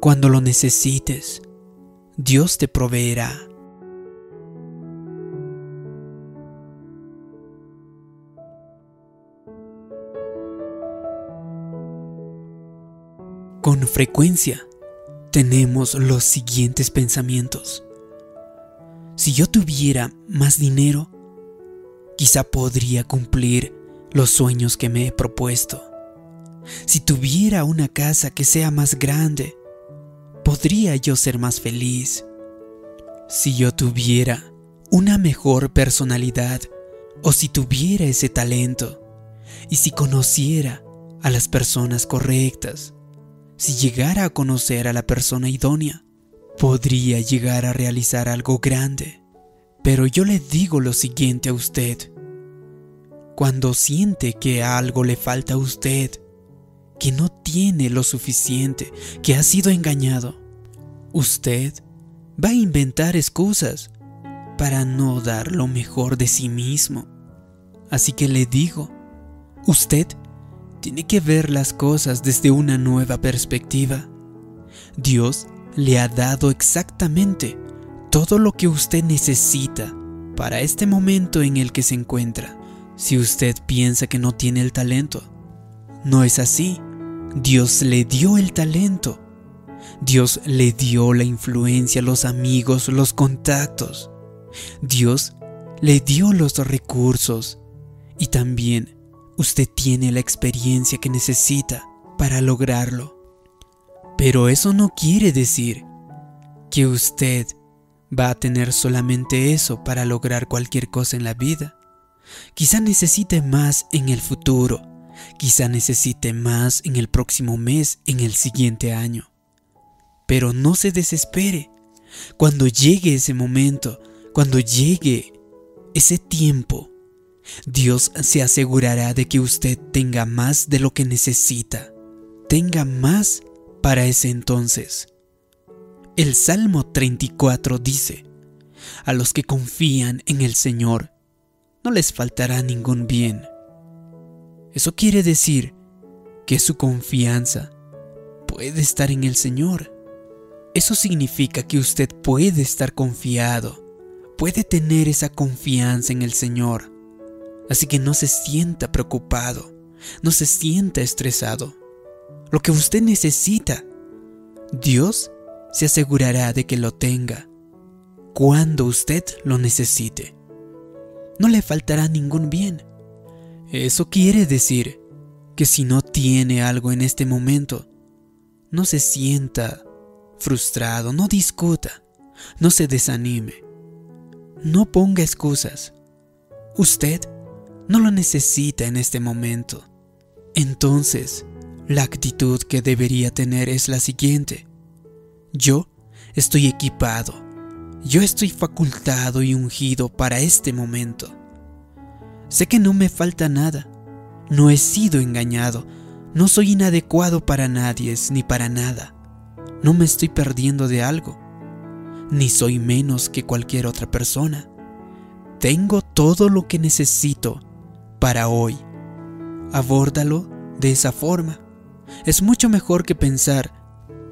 Cuando lo necesites, Dios te proveerá. Con frecuencia tenemos los siguientes pensamientos. Si yo tuviera más dinero, quizá podría cumplir los sueños que me he propuesto. Si tuviera una casa que sea más grande, podría yo ser más feliz. Si yo tuviera una mejor personalidad o si tuviera ese talento y si conociera a las personas correctas, si llegara a conocer a la persona idónea, podría llegar a realizar algo grande. Pero yo le digo lo siguiente a usted. Cuando siente que algo le falta a usted, que no tiene lo suficiente, que ha sido engañado, usted va a inventar excusas para no dar lo mejor de sí mismo. Así que le digo, usted tiene que ver las cosas desde una nueva perspectiva. Dios le ha dado exactamente todo lo que usted necesita para este momento en el que se encuentra. Si usted piensa que no tiene el talento, no es así. Dios le dio el talento. Dios le dio la influencia, los amigos, los contactos. Dios le dio los recursos. Y también usted tiene la experiencia que necesita para lograrlo. Pero eso no quiere decir que usted va a tener solamente eso para lograr cualquier cosa en la vida. Quizá necesite más en el futuro Quizá necesite más en el próximo mes, en el siguiente año. Pero no se desespere. Cuando llegue ese momento, cuando llegue ese tiempo, Dios se asegurará de que usted tenga más de lo que necesita, tenga más para ese entonces. El Salmo 34 dice, a los que confían en el Señor, no les faltará ningún bien. Eso quiere decir que su confianza puede estar en el Señor. Eso significa que usted puede estar confiado, puede tener esa confianza en el Señor. Así que no se sienta preocupado, no se sienta estresado. Lo que usted necesita, Dios se asegurará de que lo tenga cuando usted lo necesite. No le faltará ningún bien. Eso quiere decir que si no tiene algo en este momento, no se sienta frustrado, no discuta, no se desanime, no ponga excusas. Usted no lo necesita en este momento. Entonces, la actitud que debería tener es la siguiente. Yo estoy equipado, yo estoy facultado y ungido para este momento. Sé que no me falta nada. No he sido engañado. No soy inadecuado para nadie ni para nada. No me estoy perdiendo de algo. Ni soy menos que cualquier otra persona. Tengo todo lo que necesito para hoy. Abórdalo de esa forma. Es mucho mejor que pensar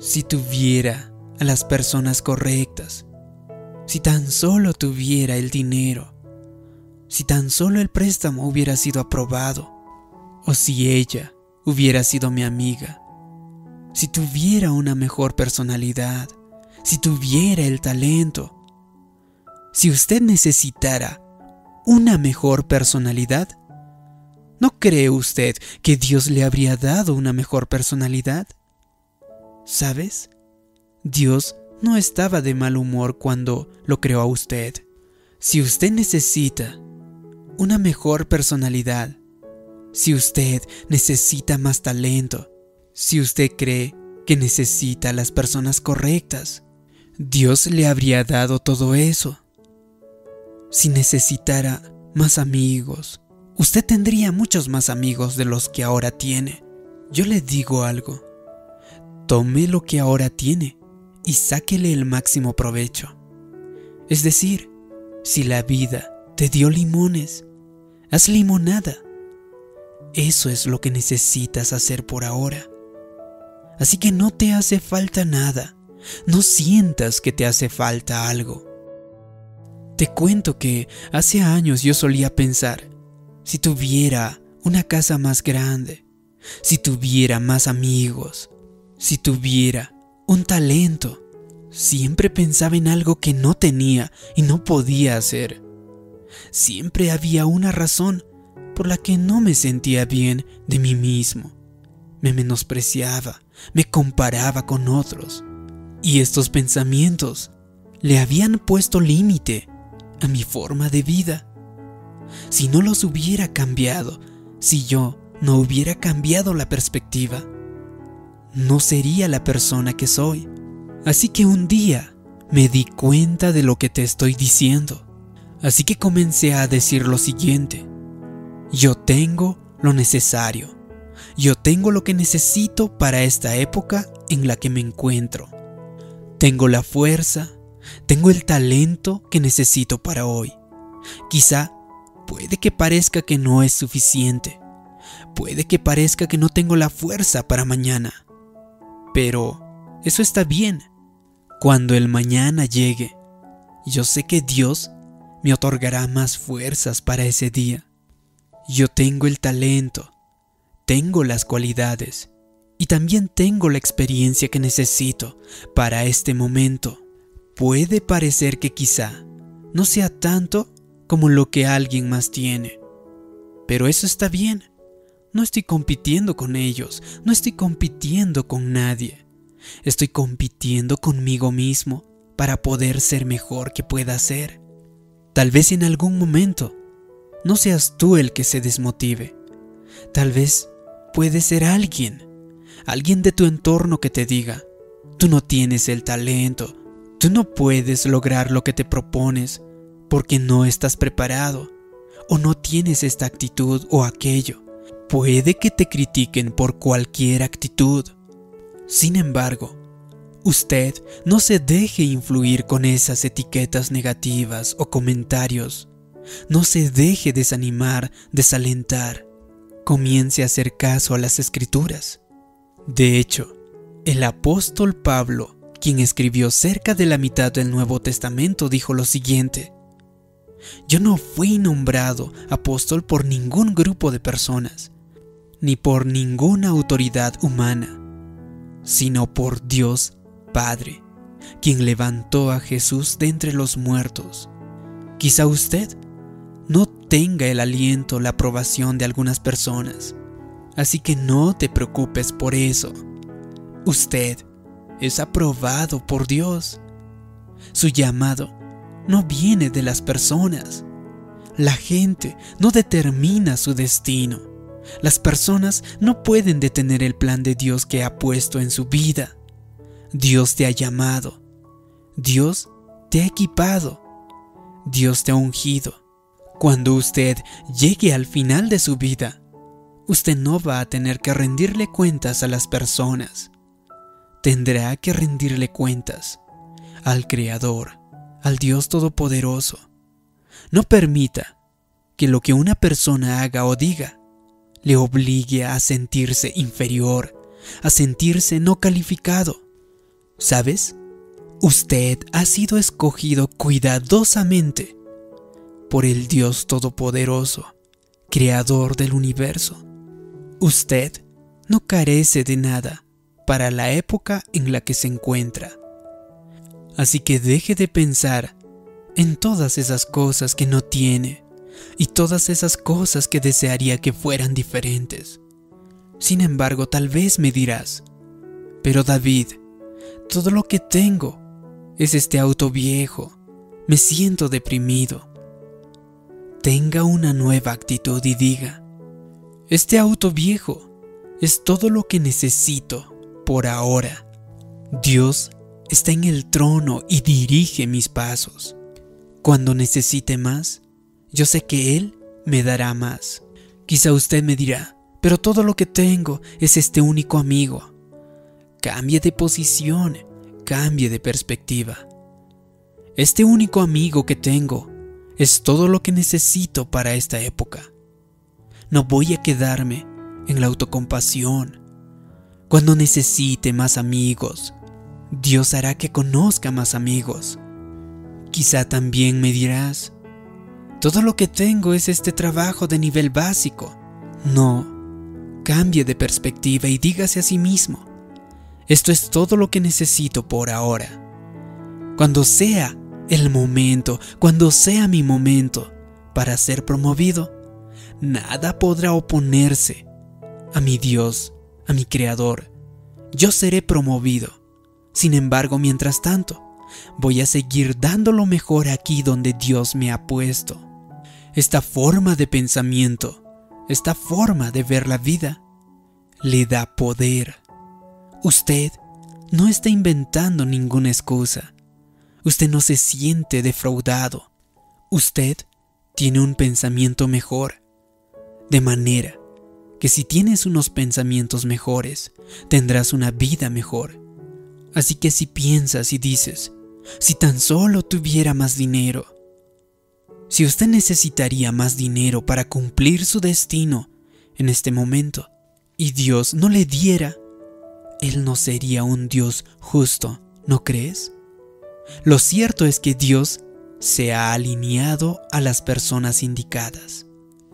si tuviera a las personas correctas. Si tan solo tuviera el dinero si tan solo el préstamo hubiera sido aprobado, o si ella hubiera sido mi amiga, si tuviera una mejor personalidad, si tuviera el talento, si usted necesitara una mejor personalidad, ¿no cree usted que Dios le habría dado una mejor personalidad? ¿Sabes? Dios no estaba de mal humor cuando lo creó a usted. Si usted necesita una mejor personalidad, si usted necesita más talento, si usted cree que necesita las personas correctas, Dios le habría dado todo eso. Si necesitara más amigos, usted tendría muchos más amigos de los que ahora tiene. Yo le digo algo. Tome lo que ahora tiene y sáquele el máximo provecho. Es decir, si la vida te dio limones, Haz limonada. Eso es lo que necesitas hacer por ahora. Así que no te hace falta nada. No sientas que te hace falta algo. Te cuento que hace años yo solía pensar, si tuviera una casa más grande, si tuviera más amigos, si tuviera un talento, siempre pensaba en algo que no tenía y no podía hacer. Siempre había una razón por la que no me sentía bien de mí mismo. Me menospreciaba, me comparaba con otros. Y estos pensamientos le habían puesto límite a mi forma de vida. Si no los hubiera cambiado, si yo no hubiera cambiado la perspectiva, no sería la persona que soy. Así que un día me di cuenta de lo que te estoy diciendo. Así que comencé a decir lo siguiente. Yo tengo lo necesario. Yo tengo lo que necesito para esta época en la que me encuentro. Tengo la fuerza, tengo el talento que necesito para hoy. Quizá puede que parezca que no es suficiente. Puede que parezca que no tengo la fuerza para mañana. Pero eso está bien. Cuando el mañana llegue, yo sé que Dios me otorgará más fuerzas para ese día. Yo tengo el talento, tengo las cualidades y también tengo la experiencia que necesito para este momento. Puede parecer que quizá no sea tanto como lo que alguien más tiene, pero eso está bien. No estoy compitiendo con ellos, no estoy compitiendo con nadie. Estoy compitiendo conmigo mismo para poder ser mejor que pueda ser. Tal vez en algún momento no seas tú el que se desmotive. Tal vez puede ser alguien, alguien de tu entorno que te diga, tú no tienes el talento, Tú no puedes lograr lo que te propones porque no estás preparado o no tienes esta actitud o aquello. Puede que te critiquen por cualquier actitud. Sin embargo, usted no se deje influir con esas etiquetas negativas o comentarios. No se deje desanimar, desalentar. Comience a hacer caso a las escrituras. De hecho, el apóstol Pablo quien escribió cerca de la mitad del Nuevo Testamento, dijo lo siguiente. Yo no fui nombrado apóstol por ningún grupo de personas, ni por ninguna autoridad humana, sino por Dios Padre, quien levantó a Jesús de entre los muertos. Quizá usted no tenga el aliento, la aprobación de algunas personas, así que no te preocupes por eso. Usted es aprobado por Dios. Su llamado no viene de las personas. La gente no determina su destino. Las personas no pueden detener el plan de Dios que ha puesto en su vida. Dios te ha llamado. Dios te ha equipado. Dios te ha ungido. Cuando usted llegue al final de su vida, usted no va a tener que rendirle cuentas a las personas tendrá que rendirle cuentas al Creador, al Dios Todopoderoso. No permita que lo que una persona haga o diga le obligue a sentirse inferior, a sentirse no calificado. ¿Sabes? Usted ha sido escogido cuidadosamente por el Dios Todopoderoso, Creador del universo. Usted no carece de nada para la época en la que se encuentra. Así que deje de pensar en todas esas cosas que no tiene y todas esas cosas que desearía que fueran diferentes. Sin embargo, tal vez me dirás, pero David, todo lo que tengo es este auto viejo, me siento deprimido. Tenga una nueva actitud y diga, este auto viejo es todo lo que necesito por ahora. Dios está en el trono y dirige mis pasos. Cuando necesite más, yo sé que Él me dará más. Quizá usted me dirá, pero todo lo que tengo es este único amigo. Cambie de posición, cambie de perspectiva. Este único amigo que tengo es todo lo que necesito para esta época. No voy a quedarme en la autocompasión, Cuando necesite más amigos, Dios hará que conozca más amigos. Quizá también me dirás, todo lo que tengo es este trabajo de nivel básico. No, cambie de perspectiva y dígase a sí mismo, esto es todo lo que necesito por ahora. Cuando sea el momento, cuando sea mi momento para ser promovido, nada podrá oponerse a mi Dios a mi Creador. Yo seré promovido. Sin embargo, mientras tanto, voy a seguir dando lo mejor aquí donde Dios me ha puesto. Esta forma de pensamiento, esta forma de ver la vida, le da poder. Usted no está inventando ninguna excusa. Usted no se siente defraudado. Usted tiene un pensamiento mejor. De manera que si tienes unos pensamientos mejores, tendrás una vida mejor. Así que si piensas y dices, si tan solo tuviera más dinero, si usted necesitaría más dinero para cumplir su destino en este momento, y Dios no le diera, Él no sería un Dios justo, ¿no crees? Lo cierto es que Dios se ha alineado a las personas indicadas.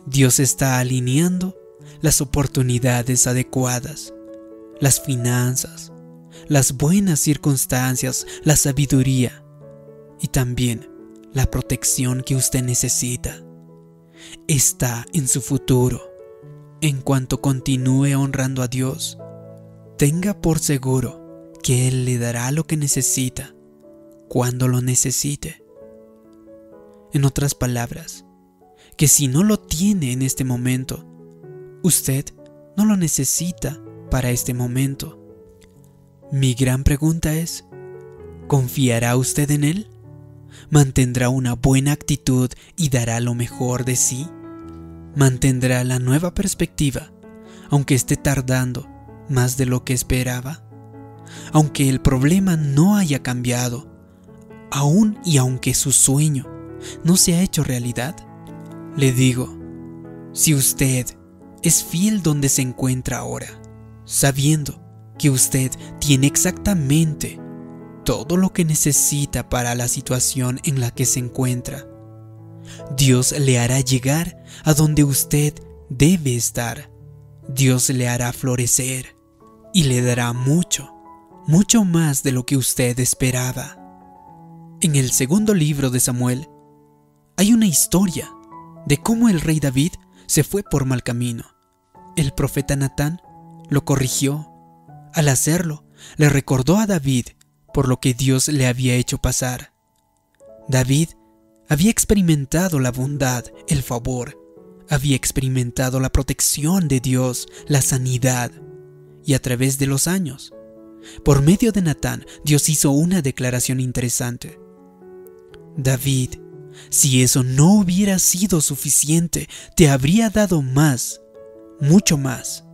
Dios está alineando las oportunidades adecuadas, las finanzas, las buenas circunstancias, la sabiduría y también la protección que usted necesita. Está en su futuro. En cuanto continúe honrando a Dios, tenga por seguro que Él le dará lo que necesita cuando lo necesite. En otras palabras, que si no lo tiene en este momento, Usted no lo necesita para este momento. Mi gran pregunta es, ¿confiará usted en Él? ¿Mantendrá una buena actitud y dará lo mejor de sí? ¿Mantendrá la nueva perspectiva, aunque esté tardando más de lo que esperaba? Aunque el problema no haya cambiado, aún y aunque su sueño no se ha hecho realidad, le digo, si usted es fiel donde se encuentra ahora, sabiendo que usted tiene exactamente todo lo que necesita para la situación en la que se encuentra. Dios le hará llegar a donde usted debe estar. Dios le hará florecer y le dará mucho, mucho más de lo que usted esperaba. En el segundo libro de Samuel hay una historia de cómo el rey David se fue por mal camino el profeta Natán lo corrigió. Al hacerlo, le recordó a David por lo que Dios le había hecho pasar. David había experimentado la bondad, el favor, había experimentado la protección de Dios, la sanidad, y a través de los años, por medio de Natán, Dios hizo una declaración interesante. David, si eso no hubiera sido suficiente, te habría dado más mucho más.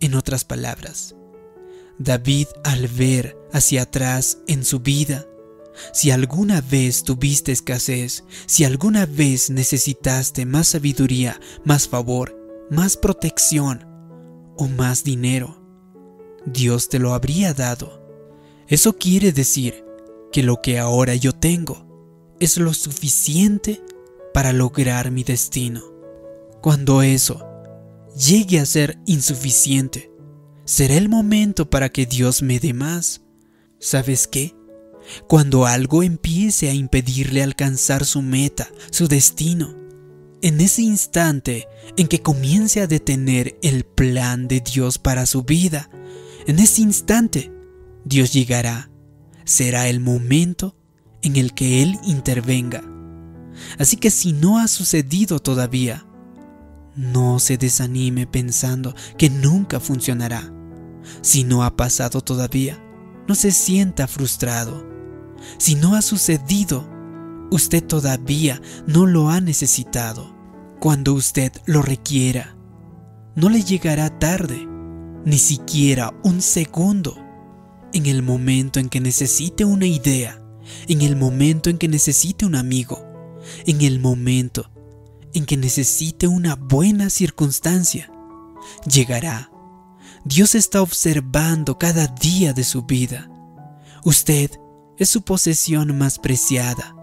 En otras palabras, David al ver hacia atrás en su vida, si alguna vez tuviste escasez, si alguna vez necesitaste más sabiduría, más favor, más protección o más dinero, Dios te lo habría dado. Eso quiere decir que lo que ahora yo tengo es lo suficiente para lograr mi destino. Cuando eso llegue a ser insuficiente, será el momento para que Dios me dé más. ¿Sabes qué? Cuando algo empiece a impedirle alcanzar su meta, su destino, en ese instante en que comience a detener el plan de Dios para su vida, en ese instante Dios llegará. Será el momento en el que Él intervenga. Así que si no ha sucedido todavía, no se desanime pensando que nunca funcionará. Si no ha pasado todavía, no se sienta frustrado. Si no ha sucedido, usted todavía no lo ha necesitado. Cuando usted lo requiera, no le llegará tarde, ni siquiera un segundo. En el momento en que necesite una idea, en el momento en que necesite un amigo, en el momento en que necesite una buena circunstancia, llegará. Dios está observando cada día de su vida. Usted es su posesión más preciada.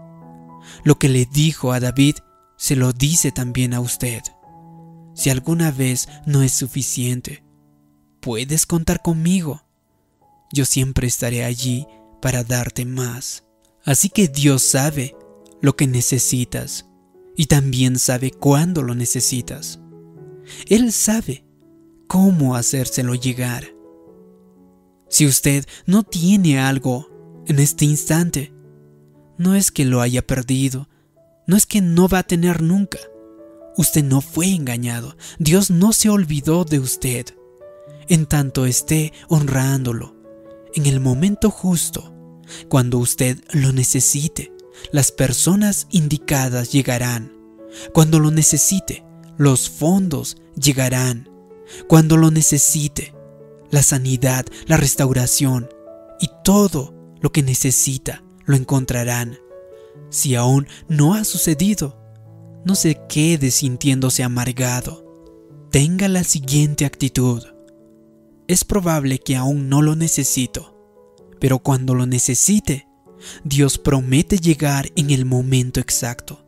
Lo que le dijo a David se lo dice también a usted. Si alguna vez no es suficiente, puedes contar conmigo. Yo siempre estaré allí para darte más. Así que Dios sabe lo que necesitas y también sabe cuándo lo necesitas. Él sabe cómo hacérselo llegar. Si usted no tiene algo en este instante, no es que lo haya perdido, no es que no va a tener nunca. Usted no fue engañado, Dios no se olvidó de usted. En tanto esté honrándolo, en el momento justo, cuando usted lo necesite, las personas indicadas llegarán. Cuando lo necesite, los fondos llegarán. Cuando lo necesite, la sanidad, la restauración y todo lo que necesita lo encontrarán. Si aún no ha sucedido, no se quede sintiéndose amargado. Tenga la siguiente actitud. Es probable que aún no lo necesito, pero cuando lo necesite, Dios promete llegar en el momento exacto,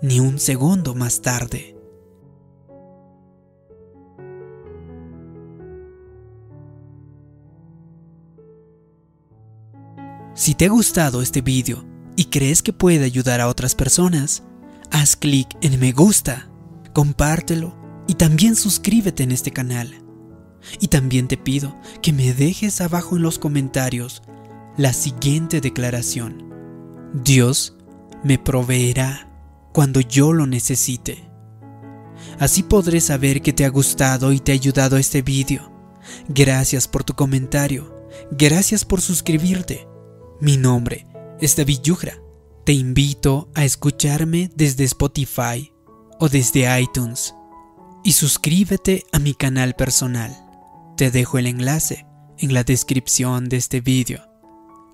ni un segundo más tarde. Si te ha gustado este vídeo y crees que puede ayudar a otras personas, haz clic en me gusta, compártelo y también suscríbete en este canal. Y también te pido que me dejes abajo en los comentarios la siguiente declaración. Dios me proveerá cuando yo lo necesite. Así podré saber que te ha gustado y te ha ayudado este vídeo. Gracias por tu comentario. Gracias por suscribirte. Mi nombre es David Yugra. Te invito a escucharme desde Spotify o desde iTunes y suscríbete a mi canal personal. Te dejo el enlace en la descripción de este vídeo.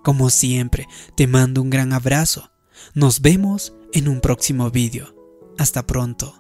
Como siempre, te mando un gran abrazo. Nos vemos en un próximo vídeo. Hasta pronto.